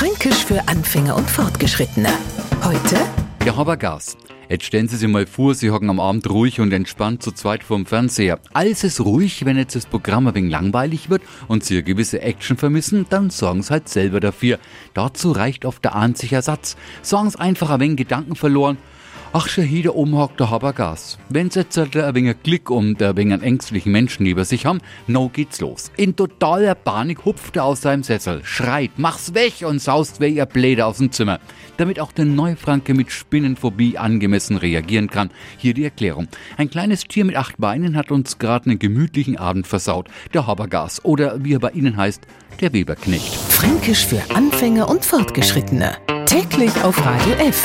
Fränkisch für Anfänger und Fortgeschrittene. Heute Der Habergas. Jetzt stellen Sie sich mal vor, Sie hocken am Abend ruhig und entspannt zu zweit vorm Fernseher. Alles ist ruhig, wenn jetzt das Programm ein wenig langweilig wird und Sie eine gewisse Action vermissen, dann sorgen Sie halt selber dafür. Dazu reicht oft der einzige Satz. Sagen Sie einfach ein wenig Gedanken verloren. Ach, schon hier da oben hockt der Habergas. Wenn Sie jetzt ein wenig Glück und ein wenig ängstlichen Menschen neben sich haben, no geht's los. In totaler Panik hupft er aus seinem Sessel, schreit, mach's weg und saust wie ihr Bläder aus dem Zimmer. Damit auch der Neufranke mit Spinnenphobie angemessen reagieren kann. Hier die Erklärung. Ein kleines Tier mit acht Beinen hat uns gerade einen gemütlichen Abend versaut. Der Habergas oder wie er bei Ihnen heißt, der Weberknecht. Fränkisch für Anfänger und Fortgeschrittene. Täglich auf Radio F.